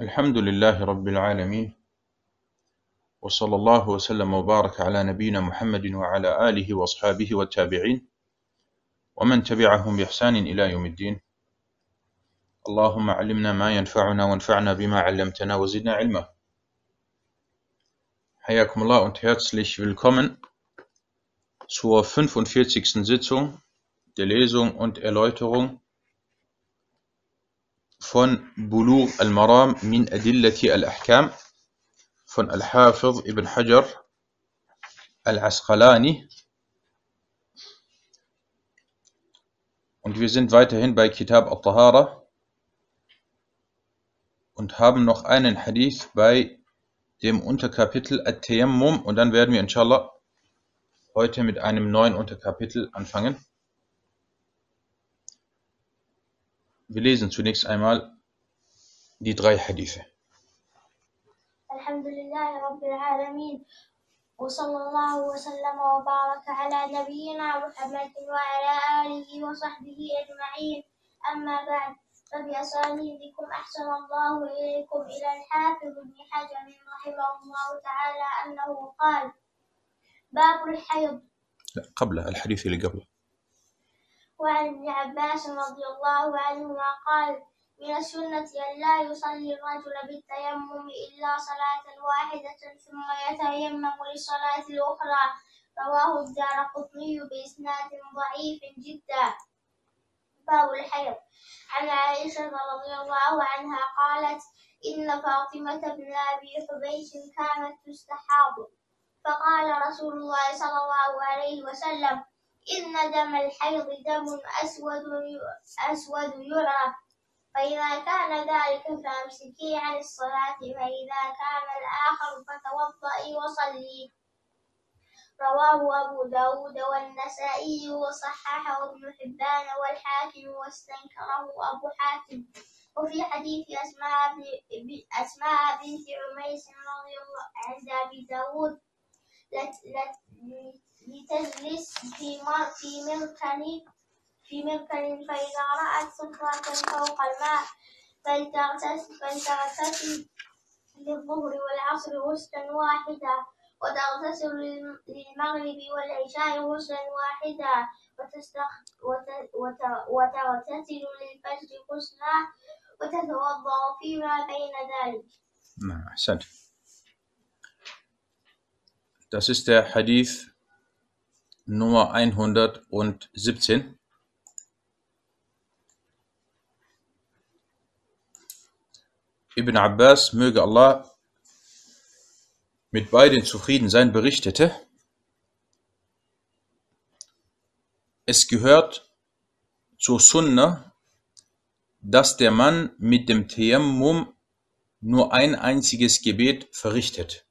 الحمد لله رب العالمين وصلى الله وسلم وبارك على نبينا محمد وعلى آله وأصحابه والتابعين ومن تبعهم بإحسان إلى يوم الدين اللهم علمنا ما ينفعنا وانفعنا بما علمتنا وزدنا علما حياكم الله und herzlich willkommen zur 45. Sitzung der Lesung und Erläuterung von Bulugh al-Maram min Adillati al-Ahkam von Al-Hafiz ibn Hajar al-Asqalani. Und wir sind weiterhin bei Kitab al-Tahara und haben noch einen Hadith bei dem Unterkapitel At-Tayammum und dann werden wir inshallah heute mit einem neuen Unterkapitel anfangen. Wir lesen zunächst einmal die drei Hadithe. الحمد لله رب العالمين. وصلى الله وسلم وبارك على نبينا محمد وعلى آله وصحبه أجمعين. أما بعد فبأسانيدكم أحسن الله إليكم. إلى الحافظ ابن حجر رحمه الله تعالى أنه قال باب الحيض. لا قبله الحديث اللي قبله. وعن ابن عباس رضي الله عنهما قال من السنة أن لا يصلي الرجل بالتيمم إلا صلاة واحدة ثم يتيمم للصلاة الأخرى. رواه الدار قطني بإسناد ضعيف جدا. باب الحيض. عن عائشة رضي الله عنها قالت إن فاطمة بن أبي حبيش كانت تستحاض. فقال رسول الله صلى الله عليه وسلم إن دم الحيض دم أسود أسود يرى. فإذا كان ذلك فأمسكي عن الصلاة فإذا كان الآخر فتوضئي وصلي. رواه أبو داود والنسائي وصححه ابن حبان والحاكم واستنكره أبو حاتم. وفي حديث أسماء أسماء بنت عميس رضي الله عند أبي داود لت- لت- لتجلس في في مركن في مركن فإذا رأت صفرة فوق الماء فلتغتسل فلتغتسل للظهر والعصر غسلا واحدا وتغتسل للم- للمغرب والعشاء غسلا واحدا وتستخ وت- وت- وتغتسل للفجر غسلا وتتوضأ فيما بين ذلك. نعم أحسنت. Das ist der Hadith Nummer 117. Ibn Abbas, möge Allah mit beiden zufrieden sein, berichtete, es gehört zur Sunna, dass der Mann mit dem Tayammum nur ein einziges Gebet verrichtet.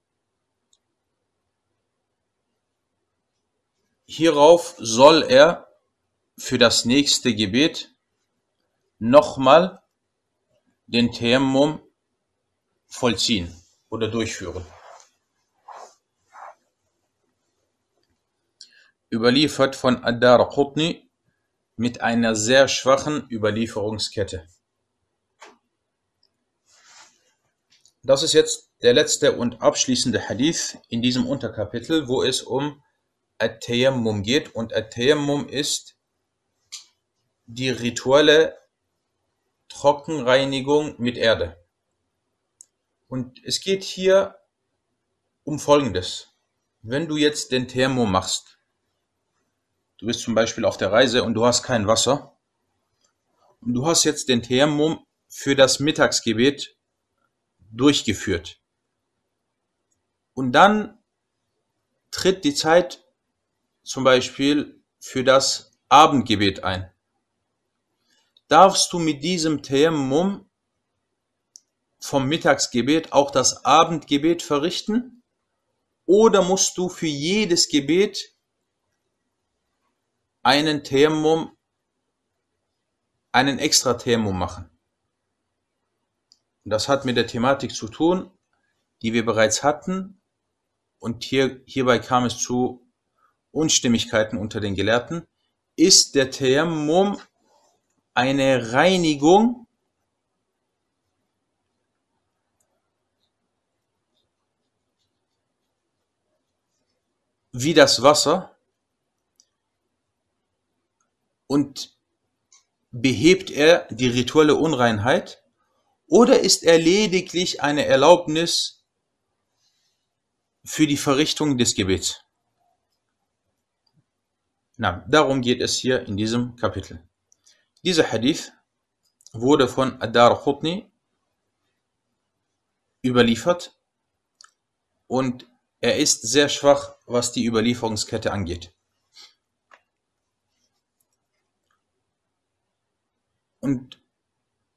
Hierauf soll er für das nächste Gebet nochmal den Tayammum vollziehen oder durchführen. Überliefert von Adar Qutni mit einer sehr schwachen Überlieferungskette. Das ist jetzt der letzte und abschließende Hadith in diesem Unterkapitel, wo es um At-Tayammum geht. Und At-Tayammum ist die rituelle Trockenreinigung mit Erde. Und es geht hier um Folgendes. Wenn du jetzt den Tayammum machst, du bist zum Beispiel auf der Reise und du hast kein Wasser, und du hast jetzt den Tayammum für das Mittagsgebet durchgeführt. Und dann tritt die Zeit zum Beispiel für das Abendgebet ein. Darfst du mit diesem Tayammum vom Mittagsgebet auch das Abendgebet verrichten? Oder musst du für jedes Gebet einen Tayammum, einen extra Tayammum machen? Das hat mit der Thematik zu tun, die wir bereits hatten. Und hier, hierbei kam es zu Unstimmigkeiten unter den Gelehrten, ist der Thermum eine Reinigung wie das Wasser und behebt er die rituelle Unreinheit oder ist er lediglich eine Erlaubnis für die Verrichtung des Gebets? Na, darum geht es hier in diesem Kapitel. Dieser Hadith wurde von Adar Khutni überliefert und er ist sehr schwach, was die Überlieferungskette angeht. Und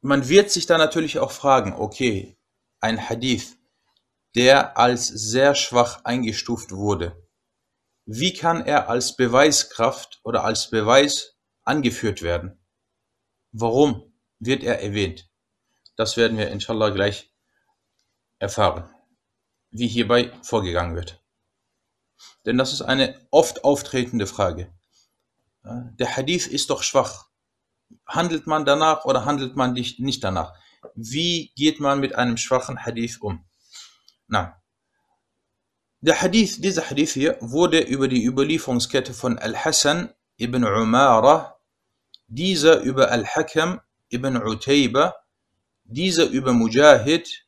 man wird sich da natürlich auch fragen, okay, ein Hadith, der als sehr schwach eingestuft wurde, wie kann er als Beweiskraft oder als Beweis angeführt werden? Warum wird er erwähnt? Das werden wir inshallah gleich erfahren, wie hierbei vorgegangen wird. Denn das ist eine oft auftretende Frage. Der Hadith ist doch schwach. Handelt man danach oder handelt man nicht danach? Wie geht man mit einem schwachen Hadith um? Na, der Hadith, dieser Hadith hier wurde über die Überlieferungskette von Al-Hassan ibn Umara, dieser über Al-Hakam ibn Utayba, dieser über Mujahid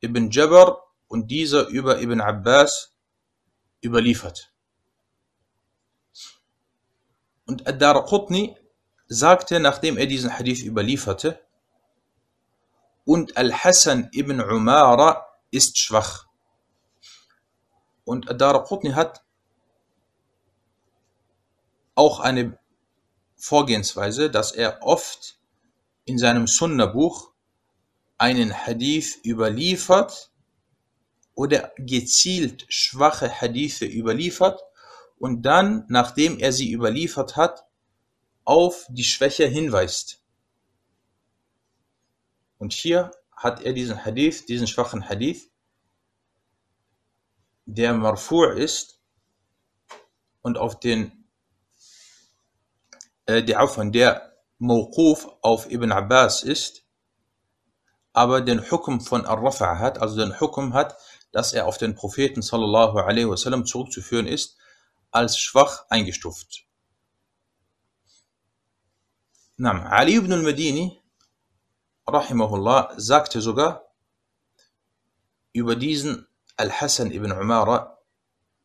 ibn Jabr und dieser über Ibn Abbas überliefert. Und Ad-Darqutni sagte, nachdem er diesen Hadith überlieferte, und Al-Hassan ibn Umara ist schwach. Und Ad-Darqutni hat auch eine Vorgehensweise, dass er oft in seinem Sunna-Buch einen Hadith überliefert oder gezielt schwache Hadithe überliefert und dann, nachdem er sie überliefert hat, auf die Schwäche hinweist. Und hier hat er diesen Hadith, diesen schwachen Hadith, der marfu' ist und auf den, äh, der, von der Mawquf auf Ibn Abbas ist, aber den Hukum von Ar-Rafa' hat, also den Hukum hat, dass er auf den Propheten sallallahu alaihi wasallam zurückzuführen ist, als schwach eingestuft. Nam, Ali ibn al-Madini, rahimahullah, sagte sogar über diesen Al-Hassan ibn Umara,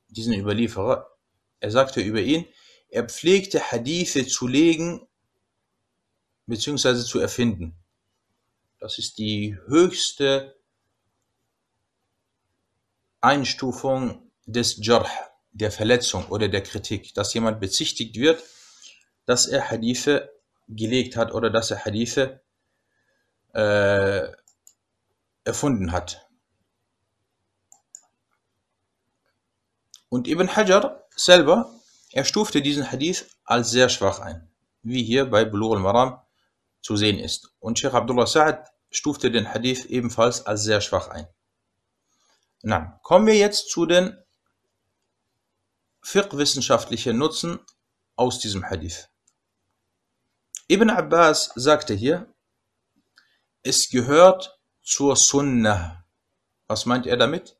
diesen Überlieferer, er sagte über ihn, er pflegte Hadithe zu legen bzw. zu erfinden. Das ist die höchste Einstufung des Jarh, der Verletzung oder der Kritik, dass jemand bezichtigt wird, dass er Hadithe gelegt hat oder dass er Hadithe äh, erfunden hat. Und Ibn Hajar selber, er stufte diesen Hadith als sehr schwach ein, wie hier bei Bulugh al-Maram zu sehen ist. Und Sheikh Abdullah Sa'ad stufte den Hadith ebenfalls als sehr schwach ein. Na, kommen wir jetzt zu den fiqh-wissenschaftlichen Nutzen aus diesem Hadith. Ibn Abbas sagte hier, es gehört zur Sunnah. Was meint er damit?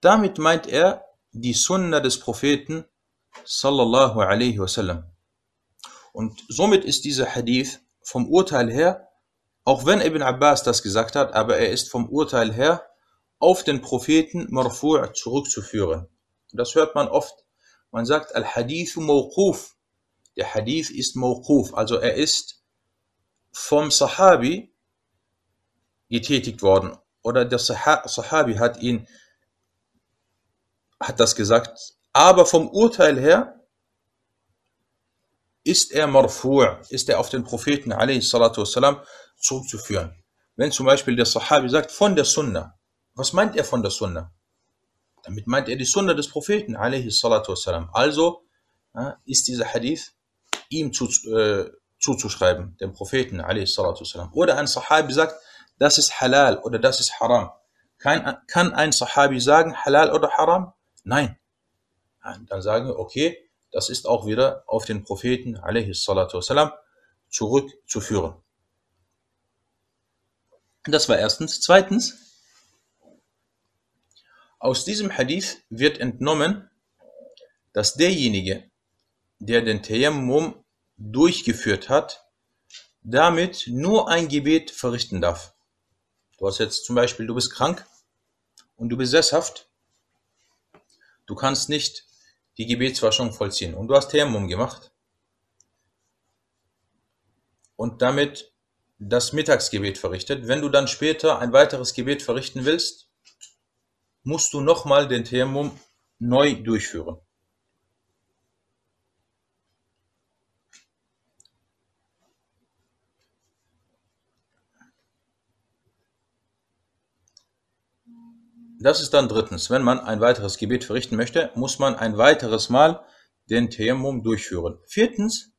Damit meint er die Sunna des Propheten sallallahu alaihi wasallam. Und somit ist dieser Hadith vom Urteil her, auch wenn Ibn Abbas das gesagt hat, aber er ist vom Urteil her auf den Propheten marfu' zurückzuführen. Das hört man oft. Man sagt Al-Hadith mawquf. Der Hadith ist mawquf, also er ist vom Sahabi getätigt worden. Oder der Sahabi hat ihn, hat das gesagt. Aber vom Urteil her ist er marfu', ist er auf den Propheten والسلام, zurückzuführen. Wenn zum Beispiel der Sahabi sagt, von der Sunna, was meint er von der Sunna? Damit meint er die Sunna des Propheten والسلام. Also ist dieser Hadith ihm zu, äh, zuzuschreiben, dem Propheten والسلام. Oder ein Sahabi sagt, das ist halal oder das ist haram. Kann, kann ein Sahabi sagen, halal oder haram? Nein. Dann sagen wir, okay, das ist auch wieder auf den Propheten والسلام, zurückzuführen. Das war erstens. Zweitens, aus diesem Hadith wird entnommen, dass derjenige, der den Tayammum durchgeführt hat, damit nur ein Gebet verrichten darf. Du hast jetzt zum Beispiel, du bist krank und du bist sesshaft. Du kannst nicht die Gebetswaschung vollziehen. Und du hast Tayammum gemacht. Und damit das Mittagsgebet verrichtet. Wenn du dann später ein weiteres Gebet verrichten willst, musst du nochmal den Tayammum neu durchführen. Das ist dann drittens. Wenn man ein weiteres Gebet verrichten möchte, muss man ein weiteres Mal den Tayammum durchführen. Viertens,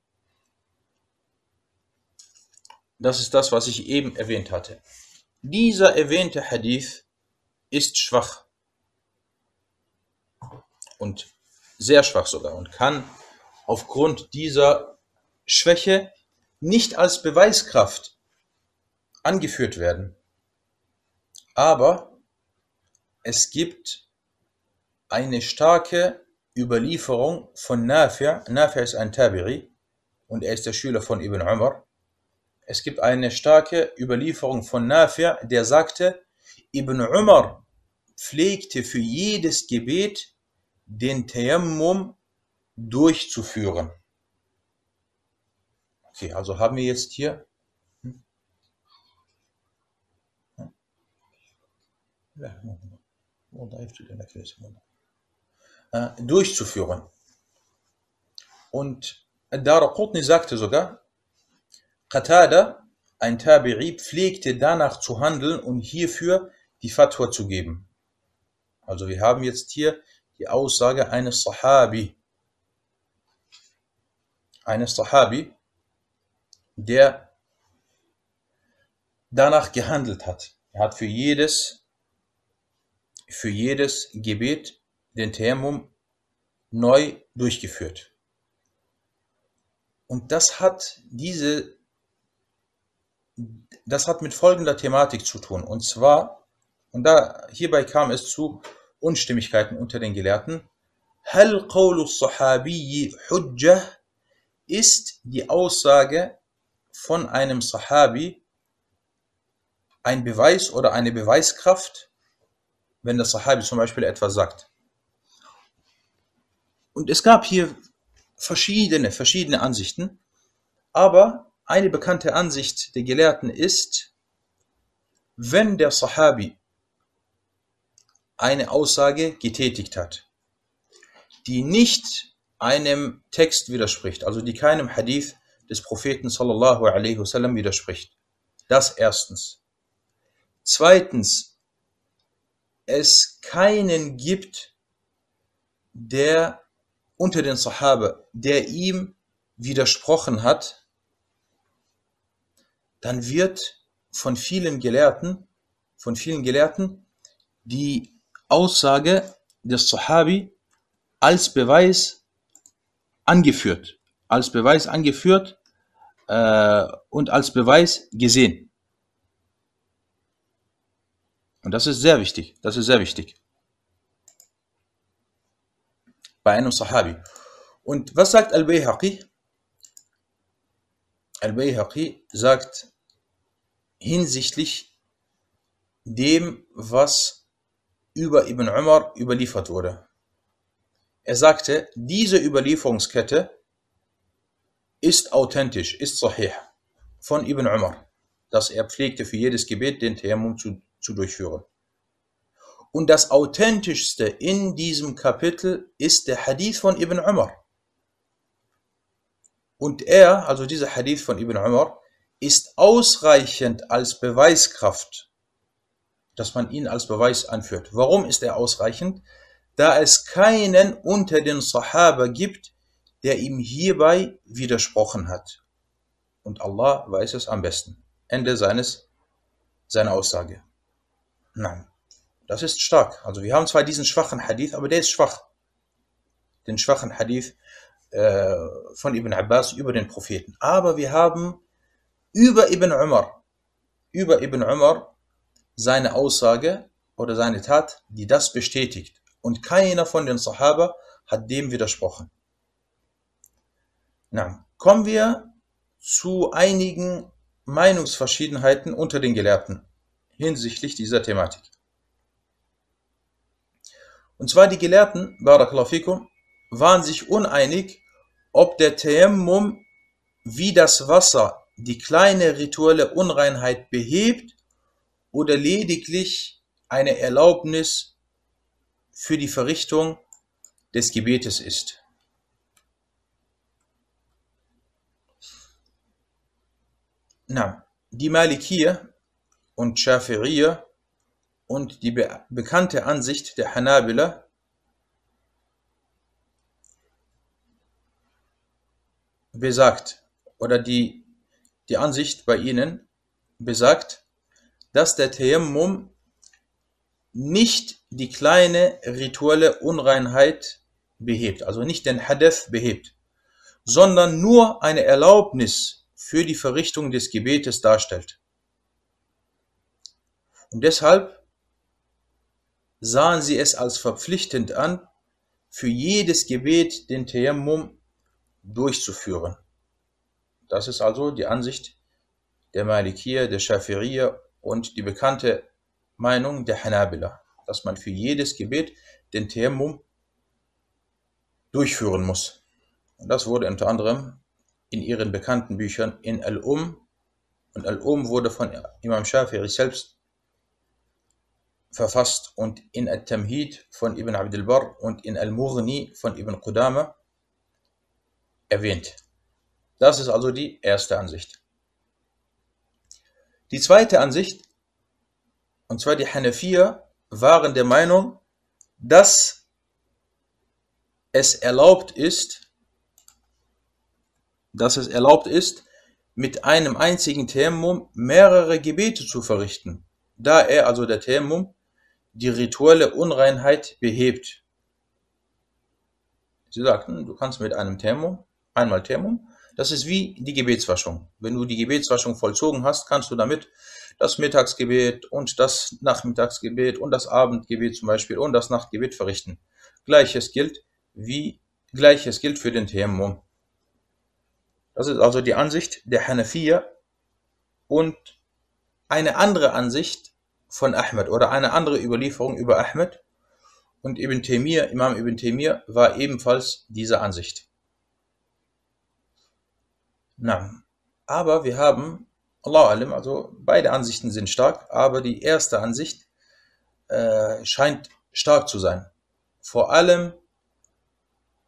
das ist das, was ich eben erwähnt hatte. Dieser erwähnte Hadith ist schwach. Und sehr schwach sogar und kann aufgrund dieser Schwäche nicht als Beweiskraft angeführt werden. Aber es gibt eine starke Überlieferung von Nafi'. Nafi' ist ein Tabiri und er ist der Schüler von Ibn Umar. Es gibt eine starke Überlieferung von Nafi', der sagte, Ibn Umar pflegte für jedes Gebet den Tayammum durchzuführen. Okay, also haben wir jetzt hier hm? Äh, durchzuführen. Und Daraqutni sagte sogar, Qatada, ein Tabi'i, pflegte danach zu handeln und hierfür die Fatwa zu geben. Also wir haben jetzt hier die Aussage eines Sahabi. Eines Sahabi, der danach gehandelt hat. Er hat für jedes, für jedes Gebet den Tayammum neu durchgeführt. Und das hat diese, das hat mit folgender Thematik zu tun. Und zwar, und da, hierbei kam es zu Unstimmigkeiten unter den Gelehrten. Hal qawlu sahabiyyi hujjah ist die Aussage von einem Sahabi ein Beweis oder eine Beweiskraft, wenn der Sahabi zum Beispiel etwas sagt. Und es gab hier verschiedene, verschiedene Ansichten, aber eine bekannte Ansicht der Gelehrten ist, wenn der Sahabi eine Aussage getätigt hat, die nicht einem Text widerspricht, also die keinem Hadith des Propheten sallallahu alaihi wasallam widerspricht. Das erstens. Zweitens, es keinen gibt, der unter den Sahaba, der ihm widersprochen hat, dann wird von vielen Gelehrten, von vielen Gelehrten die Aussage des Sahabi als Beweis angeführt, als Beweis angeführt äh, und als Beweis gesehen. Und das ist sehr wichtig, das ist sehr wichtig. Bei einem Sahabi. Und was sagt Al-Bayhaqi? Al-Bayhaqi sagt hinsichtlich dem, was über Ibn Umar überliefert wurde. Er sagte, diese Überlieferungskette ist authentisch, ist sahih von Ibn Umar, dass er pflegte für jedes Gebet den Tayammum zu, zu durchführen. Und das authentischste in diesem Kapitel ist der Hadith von Ibn Umar. Und er, also dieser Hadith von Ibn Umar, ist ausreichend als Beweiskraft dass man ihn als Beweis anführt. Warum ist er ausreichend? Da es keinen unter den Sahaba gibt, der ihm hierbei widersprochen hat. Und Allah weiß es am besten. Ende seines, seiner Aussage. Nein, das ist stark. Also wir haben zwar diesen schwachen Hadith, aber der ist schwach. Den schwachen Hadith äh, von Ibn Abbas über den Propheten. Aber wir haben über Ibn Umar, über Ibn Umar seine Aussage oder seine Tat, die das bestätigt. Und keiner von den Sahaba hat dem widersprochen. Na, kommen wir zu einigen Meinungsverschiedenheiten unter den Gelehrten hinsichtlich dieser Thematik. Und zwar die Gelehrten, Barakallahu waren sich uneinig, ob der Tayammum wie das Wasser die kleine rituelle Unreinheit behebt oder lediglich eine Erlaubnis für die Verrichtung des Gebetes ist. Na, die Malikier und Schafirier und die be bekannte Ansicht der Hanabila besagt, oder die, die Ansicht bei ihnen besagt, dass der Tayammum nicht die kleine rituelle Unreinheit behebt, also nicht den Hadith behebt, sondern nur eine Erlaubnis für die Verrichtung des Gebetes darstellt. Und deshalb sahen sie es als verpflichtend an, für jedes Gebet den Tayammum durchzuführen. Das ist also die Ansicht der Malikier, der Schafirier und die bekannte Meinung der Hanabila, dass man für jedes Gebet den Tayammum durchführen muss. Und das wurde unter anderem in ihren bekannten Büchern in Al-Um und Al-Um wurde von Imam Shafiri selbst verfasst und in Al-Tamhid von Ibn Abd al-Barr und in Al-Mughni von Ibn Qudama erwähnt. Das ist also die erste Ansicht. Die zweite Ansicht, und zwar die Hanafier, waren der Meinung, dass es erlaubt ist, dass es erlaubt ist, mit einem einzigen Tayammum mehrere Gebete zu verrichten, da er also der Tayammum die rituelle Unreinheit behebt. Sie sagten, du kannst mit einem Tayammum, einmal Tayammum, das ist wie die Gebetswaschung. Wenn du die Gebetswaschung vollzogen hast, kannst du damit das Mittagsgebet und das Nachmittagsgebet und das Abendgebet zum Beispiel und das Nachtgebet verrichten. Gleiches gilt wie Gleiches gilt für den Tayammum. Das ist also die Ansicht der Hanafiya und eine andere Ansicht von Ahmed oder eine andere Überlieferung über Ahmed und Ibn Taymiyyah, Imam Ibn Taymiyyah war ebenfalls dieser Ansicht. Na, aber wir haben, Allah alim, also beide Ansichten sind stark, aber die erste Ansicht äh, scheint stark zu sein. Vor allem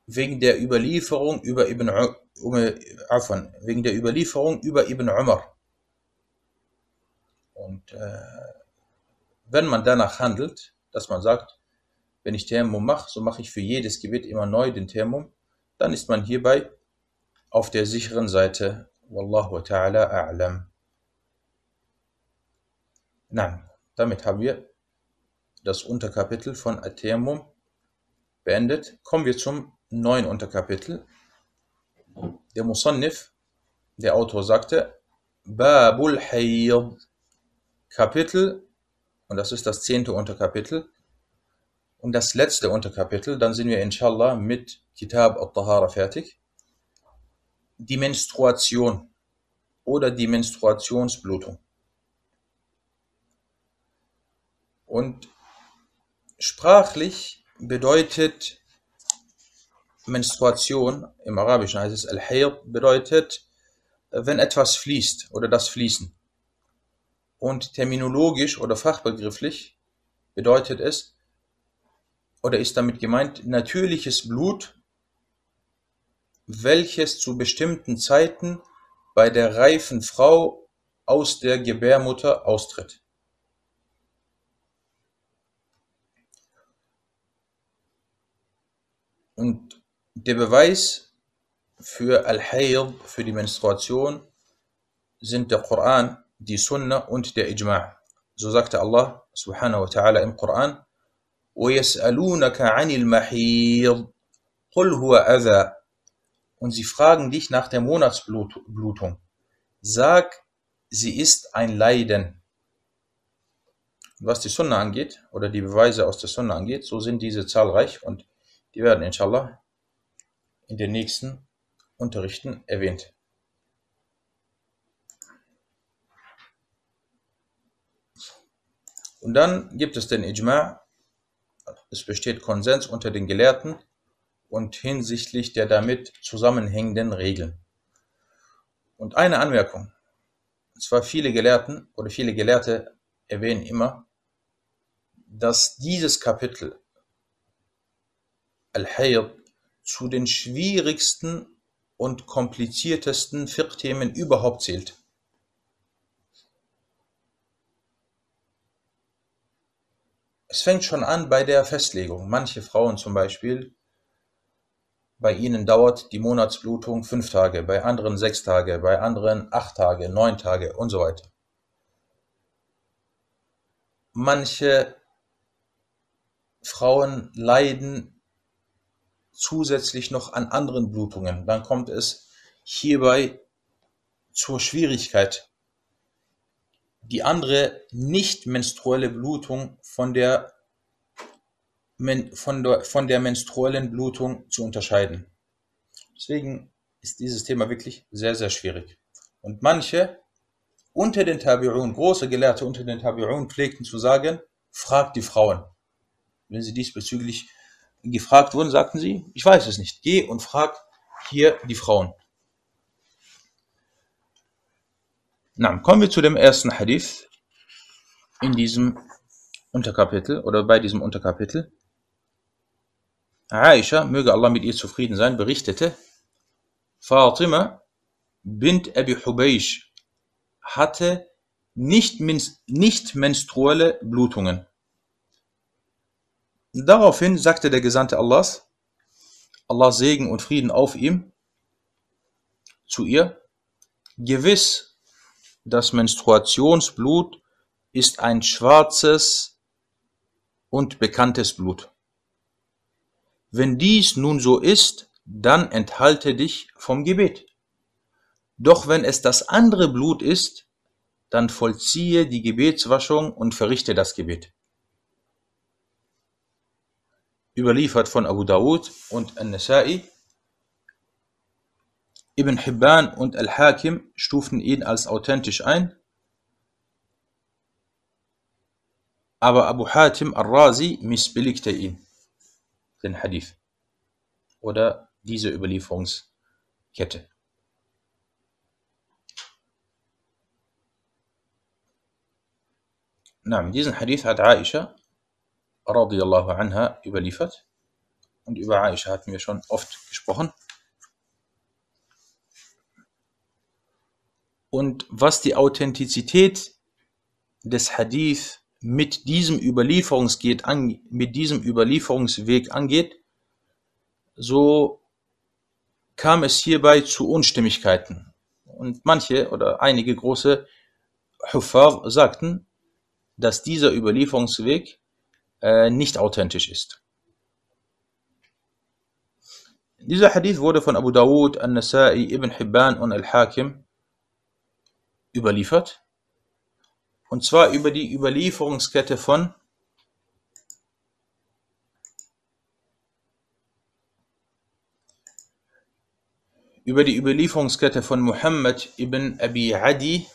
wegen der Überlieferung über Ibn Afan, wegen der Überlieferung über Ibn Umar. Und äh, wenn man danach handelt, dass man sagt, wenn ich Thermum mache, so mache ich für jedes Gebet immer neu den Thermum, dann ist man hierbei auf der sicheren Seite. Wallahu ta'ala a'lam. Nein, damit haben wir das Unterkapitel von At-Tayammum beendet. Kommen wir zum neuen Unterkapitel. Der Musannif, der Autor sagte, Babul Hayd, Kapitel, und das ist das zehnte Unterkapitel, und das letzte Unterkapitel, dann sind wir inshallah mit Kitab al-Tahara fertig. Die Menstruation oder die Menstruationsblutung. Und sprachlich bedeutet Menstruation, im Arabischen heißt es Al-Hayd, bedeutet, wenn etwas fließt oder das Fließen. Und terminologisch oder fachbegrifflich bedeutet es, oder ist damit gemeint, natürliches Blut, welches zu bestimmten Zeiten bei der reifen Frau aus der Gebärmutter austritt. Und der Beweis für Al-Hayd, für die Menstruation, sind der Koran, die Sunna und der Ijma'. So sagte Allah subhanahu wa ta'ala im Koran, وَيَسْأَلُونَكَ عَنِ الْمَحِيضِ قُلْ هُوَ أَذَى Und sie fragen dich nach der Monatsblutung. Sag, sie ist ein Leiden. Was die Sunna angeht, oder die Beweise aus der Sunna angeht, so sind diese zahlreich und Die werden inshallah in den nächsten Unterrichten erwähnt. Und dann gibt es den Ijma', es besteht Konsens unter den Gelehrten und hinsichtlich der damit zusammenhängenden Regeln. Und eine Anmerkung. Und zwar viele Gelehrten oder viele Gelehrte erwähnen immer, dass dieses Kapitel Al-Hayd zu den schwierigsten und kompliziertesten Fiqh-Themen überhaupt zählt. Es fängt schon an bei der Festlegung. Manche Frauen zum Beispiel, bei ihnen dauert die Monatsblutung fünf Tage, bei anderen sechs Tage, bei anderen acht Tage, neun Tage und so weiter. Manche Frauen leiden zusätzlich noch an anderen Blutungen. Dann kommt es hierbei zur Schwierigkeit, die andere nicht menstruelle Blutung von der, von der, von der menstruellen Blutung zu unterscheiden. Deswegen ist dieses Thema wirklich sehr, sehr schwierig. Und manche unter den Tabi'un, große Gelehrte unter den Tabi'un pflegten zu sagen, fragt die Frauen. Wenn sie diesbezüglich gefragt wurden, sagten sie, ich weiß es nicht, geh und frag hier die Frauen. Na, kommen wir zu dem ersten Hadith in diesem Unterkapitel oder bei diesem Unterkapitel. Aisha, möge Allah mit ihr zufrieden sein, berichtete, Fatima bint Abi Hubaysh hatte nicht, nicht menstruelle Blutungen. Daraufhin sagte der Gesandte Allahs, Allah Segen und Frieden auf ihm, zu ihr, gewiss, das Menstruationsblut ist ein schwarzes und bekanntes Blut. Wenn dies nun so ist, dann enthalte dich vom Gebet. Doch wenn es das andere Blut ist, dann vollziehe die Gebetswaschung und verrichte das Gebet überliefert von Abu Dawud und An-Nasa'i. Ibn Hibban und al-Hakim stufen ihn als authentisch ein, aber Abu Hatim al-Razi missbilligte ihn, den Hadith oder diese Überlieferungskette. Nein, diesen Hadith hat Aisha radiallahu anha überliefert und über Aisha hatten wir schon oft gesprochen. Und was die Authentizität des Hadith mit diesem, Überlieferungsgeht an, mit diesem Überlieferungsweg angeht, so kam es hierbei zu Unstimmigkeiten. Und manche oder einige große Huffar sagten, dass dieser Überlieferungsweg äh, nicht authentisch ist. Dieser Hadith wurde von Abu Dawud, An-Nasa'i, Ibn Hibban und Al-Hakim überliefert. Und zwar über die Überlieferungskette von über die Überlieferungskette von Muhammad ibn Abi Adi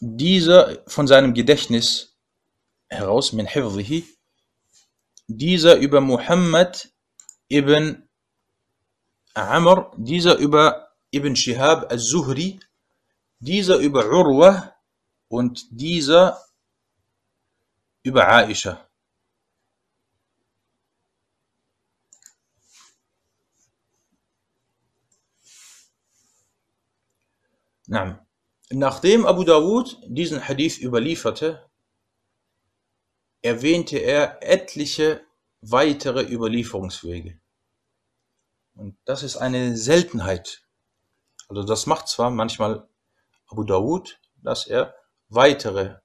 dieser von seinem Gedächtnis heraus, min hifzihi, dieser über Muhammad ibn Amr, dieser über Ibn Shihab al-Zuhri, dieser über Urwa und dieser über Aisha. Nachdem Abu Dawud diesen Hadith überlieferte, erwähnte er etliche weitere Überlieferungswege. Und das ist eine Seltenheit. Also das macht zwar manchmal Abu Dawud, dass er weitere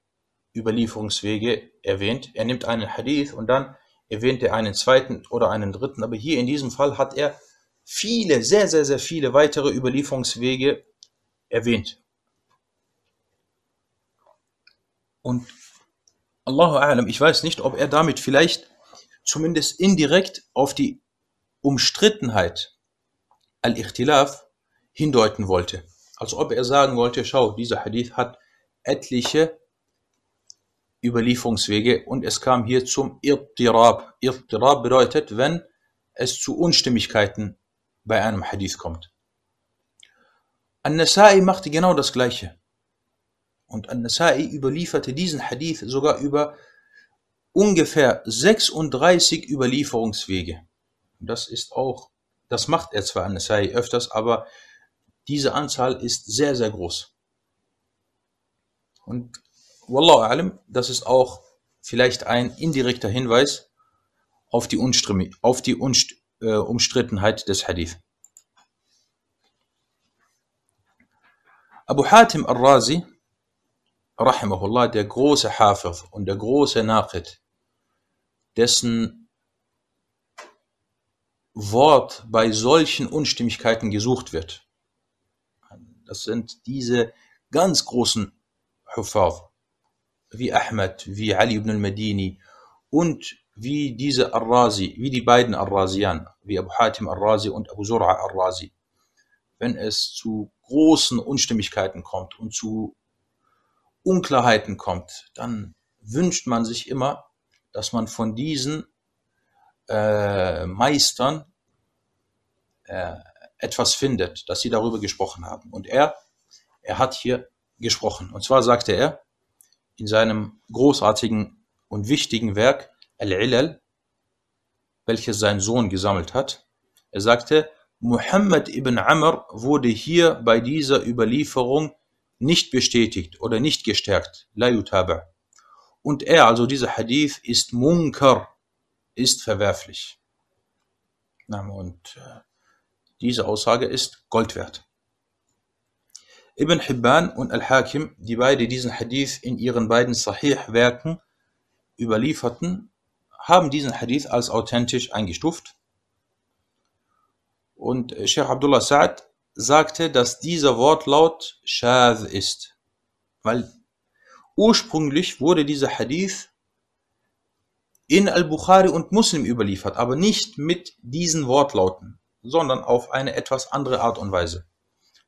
Überlieferungswege erwähnt. Er nimmt einen Hadith und dann erwähnt er einen zweiten oder einen dritten. Aber hier in diesem Fall hat er viele, sehr, sehr, sehr viele weitere Überlieferungswege erwähnt. Und Allahu A'lam, ich weiß nicht, ob er damit vielleicht zumindest indirekt auf die Umstrittenheit al-Ikhtilaf hindeuten wollte. Als ob er sagen wollte, schau, dieser Hadith hat etliche Überlieferungswege und es kam hier zum Irtirab. Irtirab bedeutet, wenn es zu Unstimmigkeiten bei einem Hadith kommt. An-Nasai machte genau das Gleiche. Und An-Nasai überlieferte diesen Hadith sogar über ungefähr 36 Überlieferungswege. Das ist auch, das macht er zwar An-Nasai öfters, aber diese Anzahl ist sehr, sehr groß. Und Wallahu alam, das ist auch vielleicht ein indirekter Hinweis auf die, Unstrimi, auf die Unst, äh, Umstrittenheit des Hadith. Abu Hatim al-Razi, rahimahullah, der große Hafiz und der große Naqid, dessen Wort bei solchen Unstimmigkeiten gesucht wird. Das sind diese ganz großen Hufaz wie Ahmed, wie Ali ibn al-Madini und wie diese Ar-Razi, wie die beiden Ar-Razian, wie Abu Hatim Ar-Razi und Abu Zur'a Ar-Razi. Wenn es zu großen Unstimmigkeiten kommt und zu Unklarheiten kommt, dann wünscht man sich immer, dass man von diesen äh, Meistern äh, etwas findet, dass sie darüber gesprochen haben. Und er, er hat hier gesprochen. Und zwar sagte er, in seinem großartigen und wichtigen Werk Al-Ilal, welches sein Sohn gesammelt hat. Er sagte, Muhammad ibn Amr wurde hier bei dieser Überlieferung nicht bestätigt oder nicht gestärkt. La yutaba. Und er, also dieser Hadith, ist munkar, ist verwerflich. Und äh, diese Aussage ist Gold wert. Ibn Hibban und Al-Hakim, die beide diesen Hadith in ihren beiden Sahih-Werken überlieferten, haben diesen Hadith als authentisch eingestuft. Und Sheikh Abdullah Sa'ad sagte, dass dieser Wortlaut Shadh ist. Weil ursprünglich wurde dieser Hadith in Al-Bukhari und Muslim überliefert, aber nicht mit diesen Wortlauten, sondern auf eine etwas andere Art und Weise.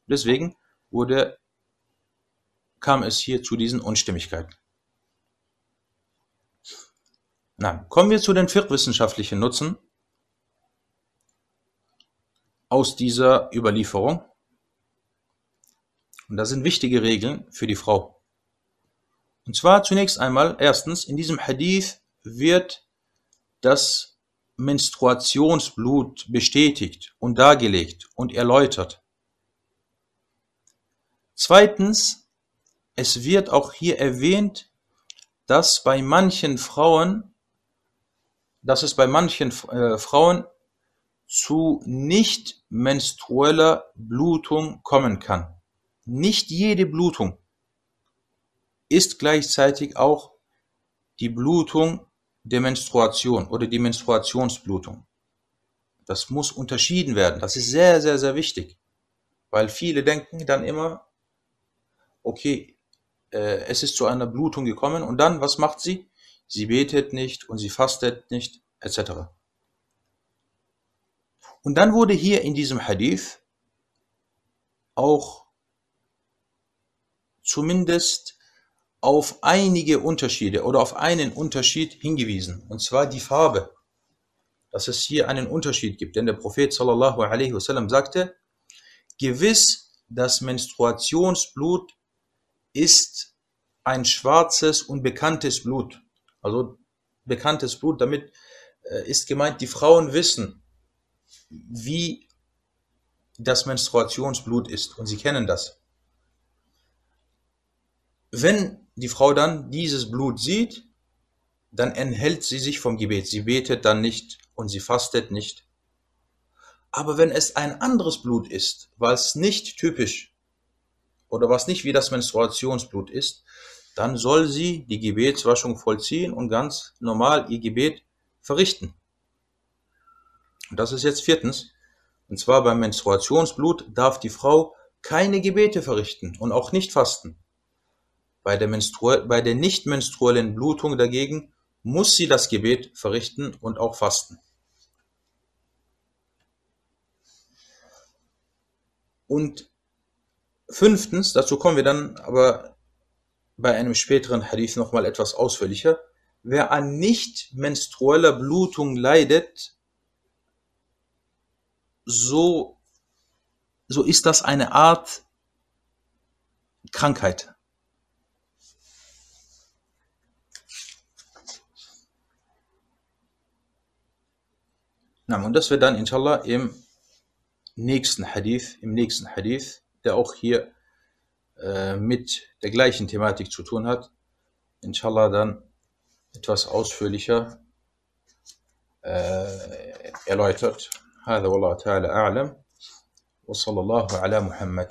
Deswegen wurde, kam es hier zu diesen Unstimmigkeiten. Na, kommen wir zu den fiqh-wissenschaftlichen Nutzen aus dieser Überlieferung. Und das sind wichtige Regeln für die Frau. Und zwar zunächst einmal, erstens, in diesem Hadith wird das Menstruationsblut bestätigt und dargelegt und erläutert. Zweitens, es wird auch hier erwähnt, dass bei manchen Frauen, dass es bei manchen äh, Frauen zu nicht menstrueller Blutung kommen kann. Nicht jede Blutung ist gleichzeitig auch die Blutung der Menstruation oder die Menstruationsblutung. Das muss unterschieden werden. Das ist sehr, sehr, sehr wichtig. Weil viele denken dann immer, okay, äh, es ist zu einer Blutung gekommen und dann, was macht sie? Sie betet nicht und sie fastet nicht, etc. Und dann wurde hier in diesem Hadith auch zumindest auf einige Unterschiede oder auf einen Unterschied hingewiesen, und zwar die Farbe, dass es hier einen Unterschied gibt. Denn der Prophet sallallahu alaihi wasallam sagte, gewiss das Menstruationsblut ist ein schwarzes und bekanntes Blut. Also bekanntes Blut, damit äh, ist gemeint, die Frauen wissen, wie das Menstruationsblut ist und sie kennen das. Wenn die Frau dann dieses Blut sieht, dann enthält sie sich vom Gebet. Sie betet dann nicht und sie fastet nicht. Aber wenn es ein anderes Blut ist, was nicht typisch oder was nicht wie das Menstruationsblut ist, dann soll sie die Gebetswaschung vollziehen und ganz normal ihr Gebet verrichten. Und das ist jetzt viertens. Und zwar beim Menstruationsblut darf die Frau keine Gebete verrichten und auch nicht fasten. Bei der, bei der nicht menstruellen Blutung dagegen muss sie das Gebet verrichten und auch fasten. Und fünftens, dazu kommen wir dann aber bei einem späteren Hadith nochmal etwas ausführlicher, wer an nicht menstrueller Blutung leidet, so, so ist das eine Art Krankheit. Und das wird dann inshallah im nächsten Hadith, im nächsten Hadith, der auch hier äh, mit der gleichen Thematik zu tun hat, inshallah dann etwas ausführlicher äh, erläutert. هذا والله تعالى أعلم. وصلى الله على محمد.